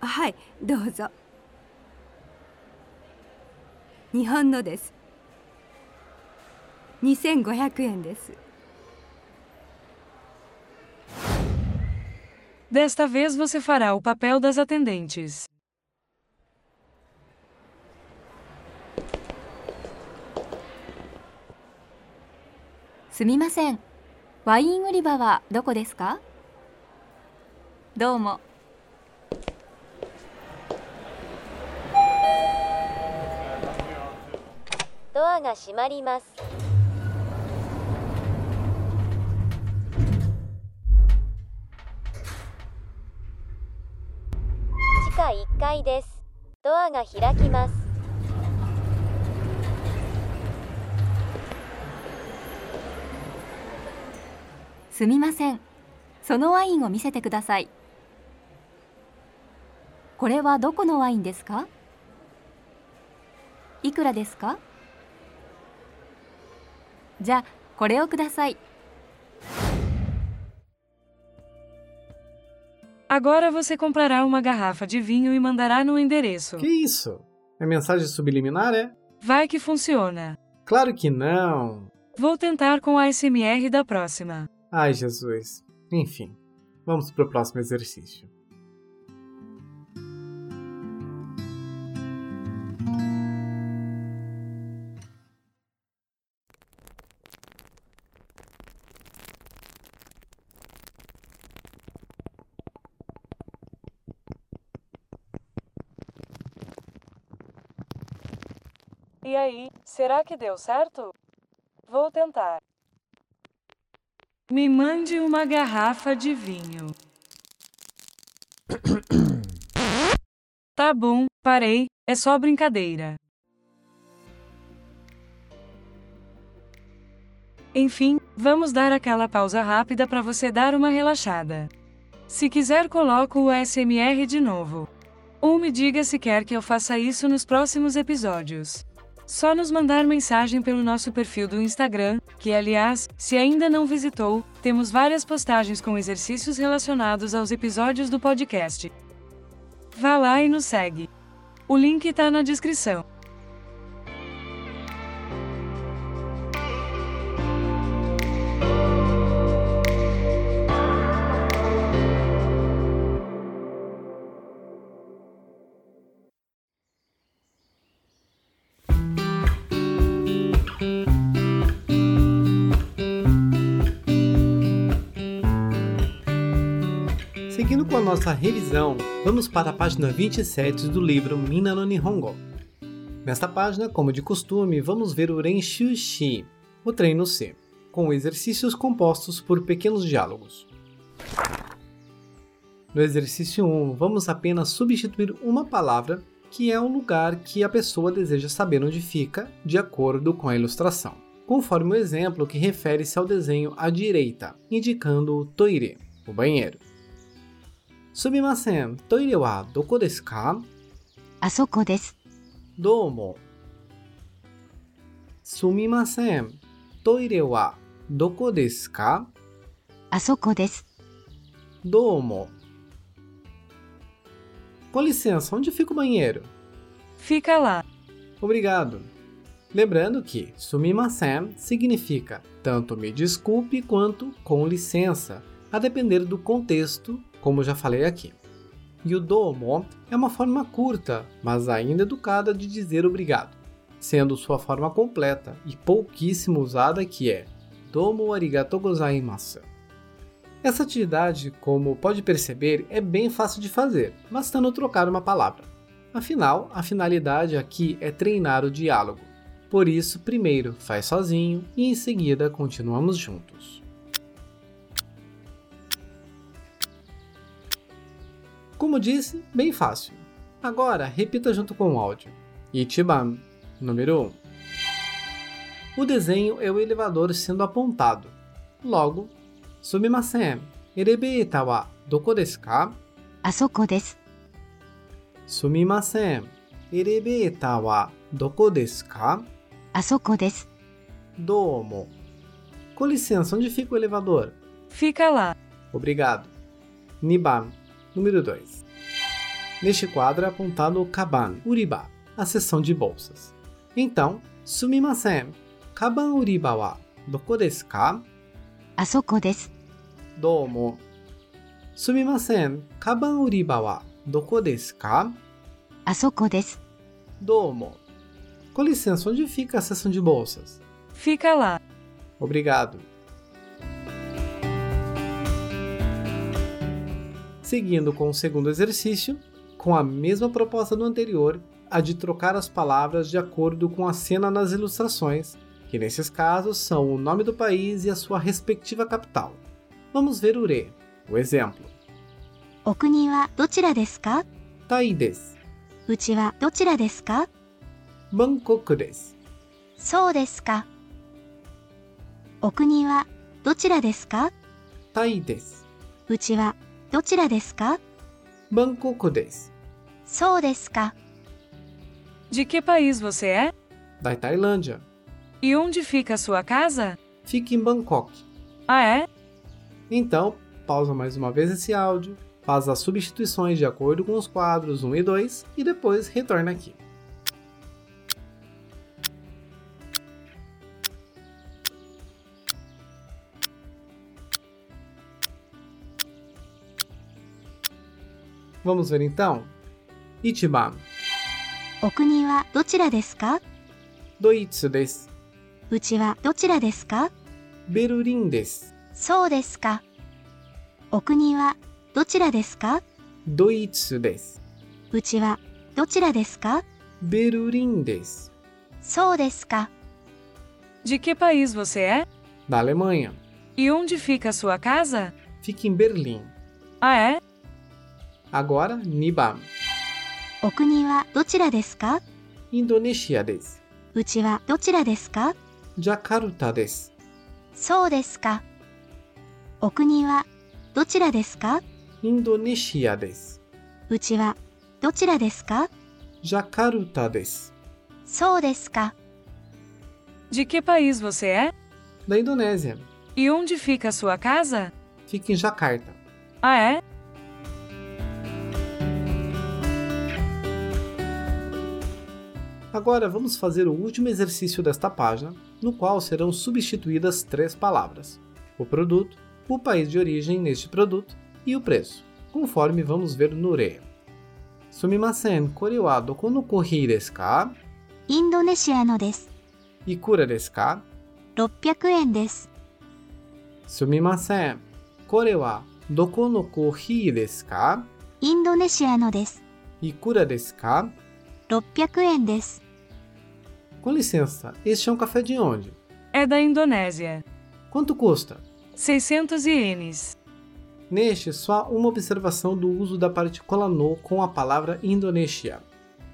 はいどうぞ日本のです2500円です Desta vez você fará o papel das atendentes. すみませんワイン売り場はどこですか？どうもドアが閉まります。地下1階です。ドアが開きます。すみませんそのワインを見せてくださいこれはどこのワインですかいくらですかじゃあこれをください Agora você comprará uma garrafa de vinho e mandará no endereço. Que isso? É mensagem subliminar, é? Vai que funciona. Claro que não. Vou tentar com a SMR da próxima. Ai, Jesus. Enfim, vamos pro próximo exercício. E aí, será que deu certo? Vou tentar. Me mande uma garrafa de vinho. Tá bom, parei, é só brincadeira. Enfim, vamos dar aquela pausa rápida para você dar uma relaxada. Se quiser, coloco o ASMR de novo. Ou me diga se quer que eu faça isso nos próximos episódios. Só nos mandar mensagem pelo nosso perfil do Instagram, que aliás, se ainda não visitou, temos várias postagens com exercícios relacionados aos episódios do podcast. Vá lá e nos segue. O link tá na descrição. Com a nossa revisão, vamos para a página 27 do livro Minna no Nihongo. Nesta página, como de costume, vamos ver o Renshu-shi, o treino C, com exercícios compostos por pequenos diálogos. No exercício 1, vamos apenas substituir uma palavra que é o lugar que a pessoa deseja saber onde fica, de acordo com a ilustração, conforme o exemplo que refere-se ao desenho à direita, indicando o toire, o banheiro. Sumimasen, toire wa doko desu ka? あそこです。どうも。すみません。トイレはどこですかあそこです。どうも。Com licença, onde fica o banheiro? Fica lá. Obrigado. Lembrando que sumimasen significa tanto me desculpe quanto com licença, a depender do contexto, como já falei aqui. E o domo é uma forma curta, mas ainda educada de dizer obrigado, sendo sua forma completa e pouquíssimo usada que é domo arigatou gozaimasu. Essa atividade, como pode perceber, é bem fácil de fazer, bastando trocar uma palavra. Afinal, a finalidade aqui é treinar o diálogo. Por isso, primeiro faz sozinho e em seguida continuamos juntos. Como disse, bem fácil. Agora, repita junto com o áudio. Ichiban, número 1. Um. O desenho é o elevador sendo apontado. Logo, sumimasen, elevator wa doko desu ka? Ah, Asoko desu. Sumimasen, elevator wa doko desu ka? Ah, Asoko desu. Domo. Com licença, onde fica o elevador? Fica lá. Obrigado. Niban, Número 2. Neste quadro é apontado o Kaban Uriba, a seção de bolsas. Então, sumimasen. Kaban Uriba wa doko desu ah, ka? Asoko desu. Domo. Sumimasen. Kaban Uriba wa doko desu ah, ka? Asoko desu. Domo. Com licença, onde fica a seção de bolsas? Fica lá. Obrigado. seguindo com o segundo exercício, com a mesma proposta do anterior, a de trocar as palavras de acordo com a cena nas ilustrações, que nesses casos são o nome do país e a sua respectiva capital. Vamos ver o re, o exemplo. O wa dochira desu ka? Tai desu. Uchi wa dochira desu ka? Bangkok desu. Sou desu ka? O kuni wa dochira desu ka? Tai desu. Uchi wa お国はどちらですか Tai desu, うちはどちらですか Bangkok desu, そうですか。 De que país você é? da Tailândia. E onde fica a sua casa? Fica em Bangkok. Ah, é? Então, pausa mais uma vez esse áudio, faz as substituições de acordo com os quadros 1 e 2 e depois retorna aqui. Vamos ver então. Ichiban. O kuni wa dochira desu ka? Doitsu desu. Uchi wa dochira desu ka? Berlim desu. Sou desu ka. O wa dochira desu ka? Doitsu desu. Uchi wa dochira desu ka? Berlim desu. Sou desu ka. De que país você é? Da Alemanha. E onde fica a sua casa? Fica em Berlim. Ah, é? Agora, Niban, お国はどちらですか Indonesia desu, うちはどちらですか Jakarta desu, そうですか。お国はどちらですか Indonesia desu, うちはどちらですか Jakarta desu, そうですか。 De que país você é? da Indonésia. E onde fica a sua casa? Fica em Jakarta. Ah, é? Agora vamos fazer o último exercício desta página, no qual serão substituídas três palavras: o produto, o país de origem neste produto e o preço, conforme vamos ver no re. Sumimasen, kore wa doko no kohii desu ka? インドネシアのです。 Ikura desu ka? 600円です。 Sumimasen, kore wa doko no kohii desu ka? インドネシアのです。 Ikura desu ka? 600円です。 Com licença, este é um café de onde? É da Indonésia. Quanto custa? 600 ienes. Neste, só uma observação do uso da partícula no com a palavra Indonésia,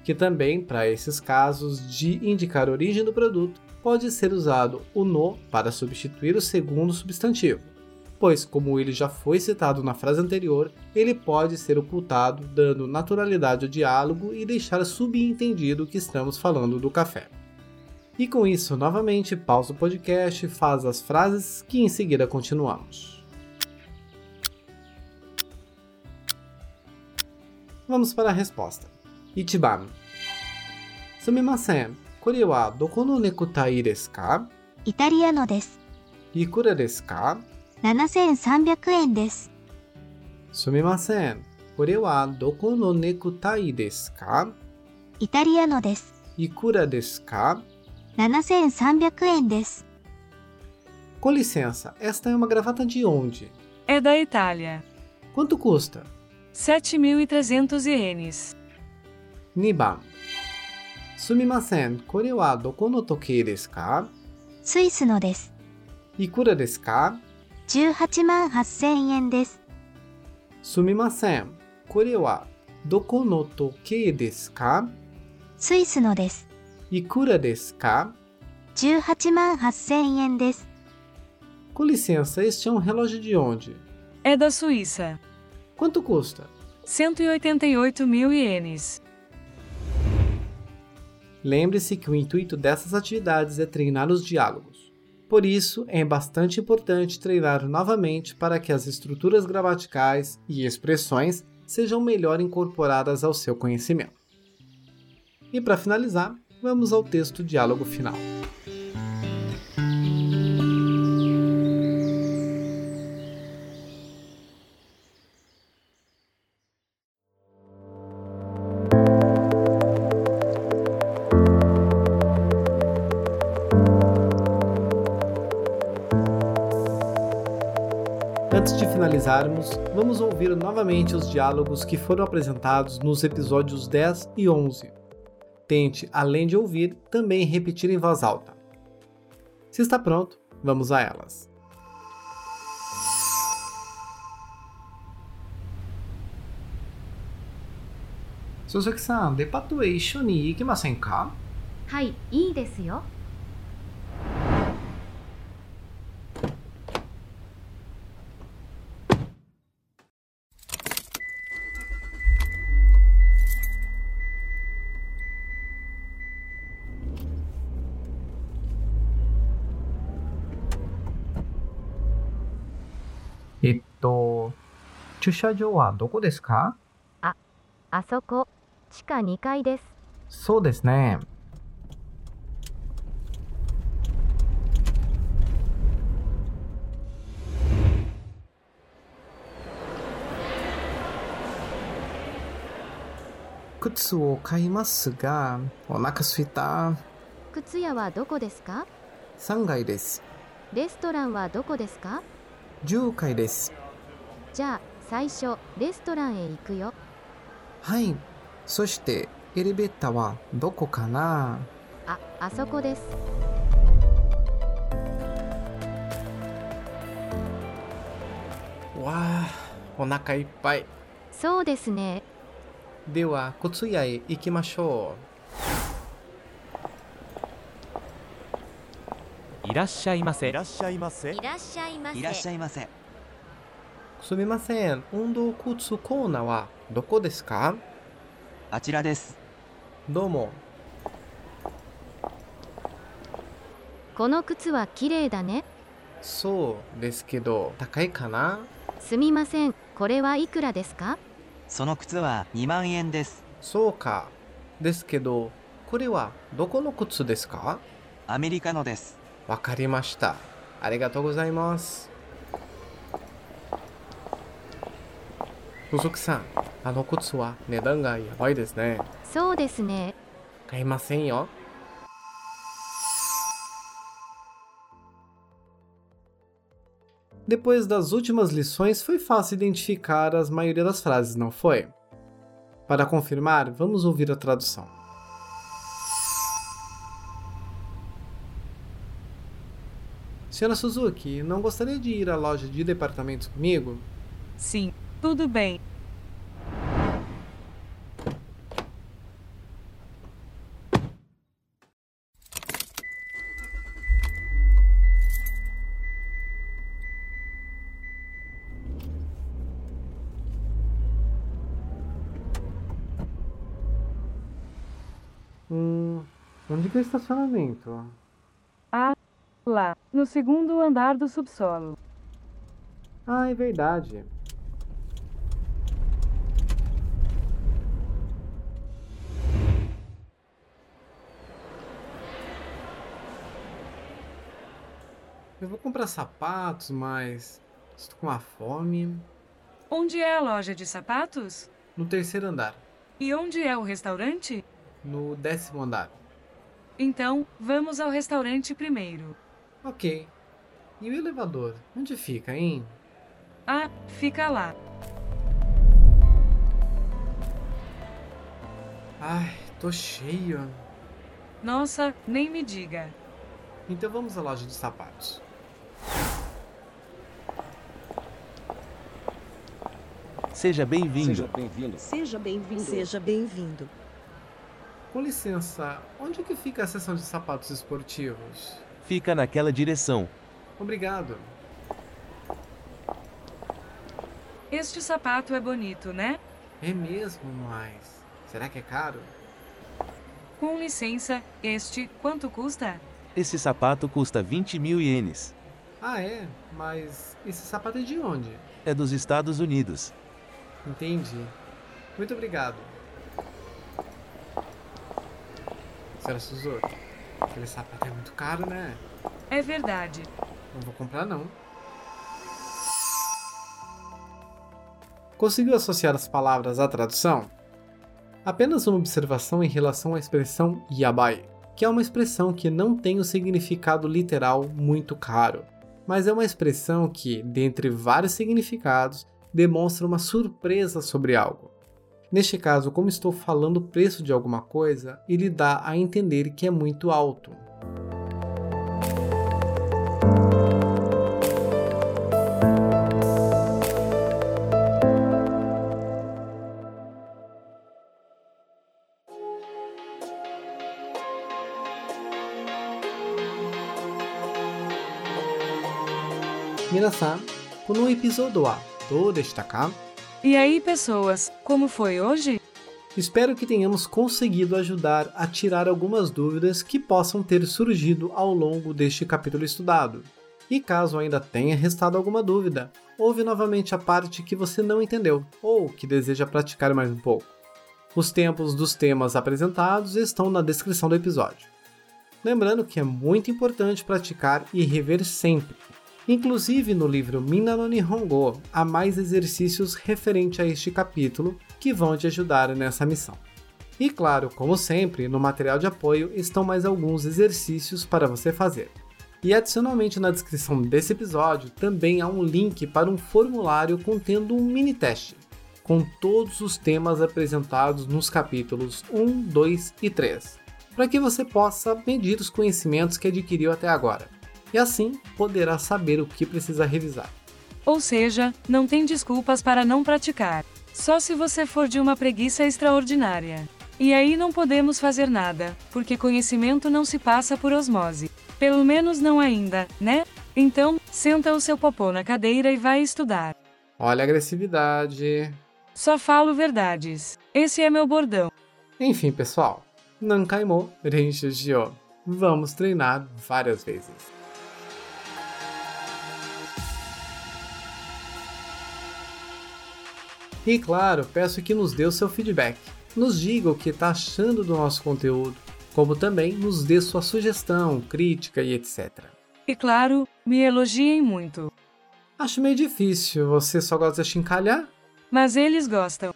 que também, para esses casos de indicar a origem do produto, pode ser usado o no para substituir o segundo substantivo, pois, como ele já foi citado na frase anterior, ele pode ser ocultado, dando naturalidade ao diálogo e deixar subentendido que estamos falando do café. E com isso, novamente, pausa o podcast, faz as frases que em seguida continuamos. Vamos para a resposta. Ichiban. Sumimasen, kore wa doko no nekutai desu ka? イタリアのです。 Ikura desu ka? 7300円です。 Sumimasen, kore wa doko no nekutai desu ka? イタリアのです。 Ikura desu ka? 7300円です。 Com licença, esta é uma gravata de onde? É da Itália. Quanto custa? 7.300 ienes. Niban. Sumimasen, kore wa doko no tokei desu ka? スイスのです。 Ikura desu ka? 18万8000円です。 Sumimasen, kore wa doko no tokei desu ka? ス イスのです。 Ikura desu ka? 18万8000円です。 Com licença, este é um relógio de onde? É da Lembre-se que o intuito dessas atividades é treinar os diálogos. Por isso, é bastante importante treinar novamente para que as estruturas gramaticais e expressões sejam melhor incorporadas ao seu conhecimento. E para finalizar, vamos ao texto diálogo final. Antes de finalizarmos, vamos ouvir novamente os diálogos que foram apresentados nos episódios 10 e 11 Tente, além de ouvir, também repetir em voz alta. Se está pronto, vamos a elas. 佐々木さん、デパートへ一緒に行きませんかはいいいですよ と、駐車場はどこですか？あそこ地下2階ですそうですね。靴を買いますが、お腹すいた。靴屋はどこですか？3階です。レストランはどこですか？10階です。じゃあ最初レストランへ行くよはい。そして、エレベーターはどこかな？ああそこですわあ、お腹いっぱい。そうですねでは、靴屋へ行きましょいらっしゃいませいらっしゃいませ。いらっしゃいませいらっしゃいませ。う。すみません。運動靴コーナーはどこですか？あちらです。どうも。この靴は綺麗だねそうですけど、高いかな？すみませんこれはいくらですか？その靴は2万円です。そうか。ですけど、これはどこの靴ですか？アメリカのです。わかりました。ありがとうございます。細木さん、あの靴は値段がやばいですね。そうですね買いませんよ。Depois das últimas lições, foi fácil identificar as maioria das frases, não foi? Para confirmar, vamos ouvir a tradução. Senhora Suzuki, não gostaria de ir à loja de departamentos comigo? Sim, tudo bem. Hum, onde que é o estacionamento? Ah, lá, no segundo andar do subsolo. Ah, é verdade. Eu vou comprar sapatos, mas estou com uma fome. Onde é a loja de sapatos? No terceiro andar, E onde é o restaurante? no décimo andar. Então, vamos ao restaurante primeiro. Ok. E o elevador? Onde fica, hein? Ah, fica lá. Ai, tô cheio. Nossa, nem me diga. Então vamos à loja de sapatos. Seja bem-vindo. bem-vindo. Seja bem-vindo. Seja bem-vindo. Com licença, onde que fica a seção de sapatos esportivos? Fica naquela direção. Obrigado. Este sapato é bonito, né? É mesmo, mas será que é caro? Com licença, este, quanto custa? Esse sapato custa 20 mil ienes. Ah, é? Mas esse sapato é de onde? É dos Estados Unidos. Entendi. Muito obrigado. Senhora Suzuki, aquele sapato é muito caro, né? É verdade. Não vou comprar, não. Conseguiu associar as palavras à tradução? Apenas uma observação em relação à expressão yabai, que é uma expressão que não tem o significado literal muito caro, mas é uma expressão que, dentre vários significados, demonstra uma surpresa sobre algo. Neste caso, como estou falando o preço de alguma coisa, ele dá a entender que é muito alto. Minasan, このエピソードは Tô destacar. E aí, pessoas, como foi hoje? Espero que tenhamos conseguido ajudar a tirar algumas dúvidas que possam ter surgido ao longo deste capítulo estudado. E caso ainda tenha restado alguma dúvida, ouve novamente a parte que você não entendeu ou que deseja praticar mais um pouco. Os tempos dos temas apresentados estão na descrição do episódio. Lembrando que é muito importante praticar e rever sempre, Inclusive no livro Minna no Nihongo há mais exercícios referente a este capítulo que vão te ajudar nessa missão. E claro, como sempre, no material de apoio estão mais alguns exercícios para você fazer. E adicionalmente na descrição desse episódio também há um link para um formulário contendo um mini teste, com todos os temas apresentados nos capítulos 1, 2 e 3, para que você possa medir os conhecimentos que adquiriu até agora e assim poderá saber o que precisa revisar. Ou seja, não tem desculpas para não praticar. Só se você for de uma preguiça extraordinária. E aí não podemos fazer nada, porque conhecimento não se passa por osmose. Pelo menos não ainda, né? Então, senta o seu popô na cadeira e vai estudar. Olha a agressividade. Só falo verdades. Esse é meu bordão. Enfim, pessoal. Nankaimo Renshujio. Vamos treinar várias vezes. E claro, peço que nos dê o seu feedback. Nos diga o que está achando do nosso conteúdo, como também nos dê sua sugestão, crítica e etc. E claro, me elogiem muito. Acho meio difícil, você só gosta de chincalhar? Mas eles gostam.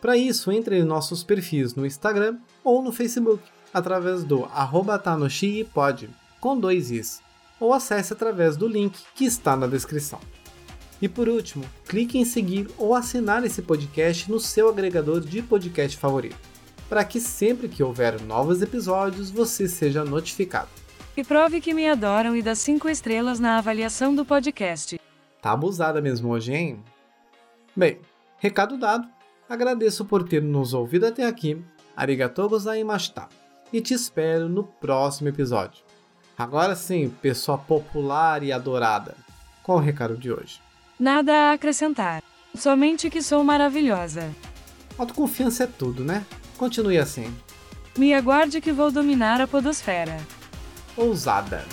Para isso, entre em nossos perfis no Instagram ou no Facebook, através do arroba tanoshiipod, com dois is, ou acesse através do link que está na descrição. E por último, clique em seguir ou assinar esse podcast no seu agregador de podcast favorito, para que sempre que houver novos episódios você seja notificado. E prove que me adoram e dá 5 estrelas na avaliação do podcast. Tá abusada mesmo hoje, hein? Bem, recado dado. Agradeço por ter nos ouvido até aqui. Arigatou gozaimashita. E te espero no próximo episódio. Agora sim, pessoa popular e adorada. Qual o recado de hoje? Nada a acrescentar. Somente que sou maravilhosa. Autoconfiança é tudo, né? Continue assim. Me aguarde que vou dominar a podosfera. Ousada.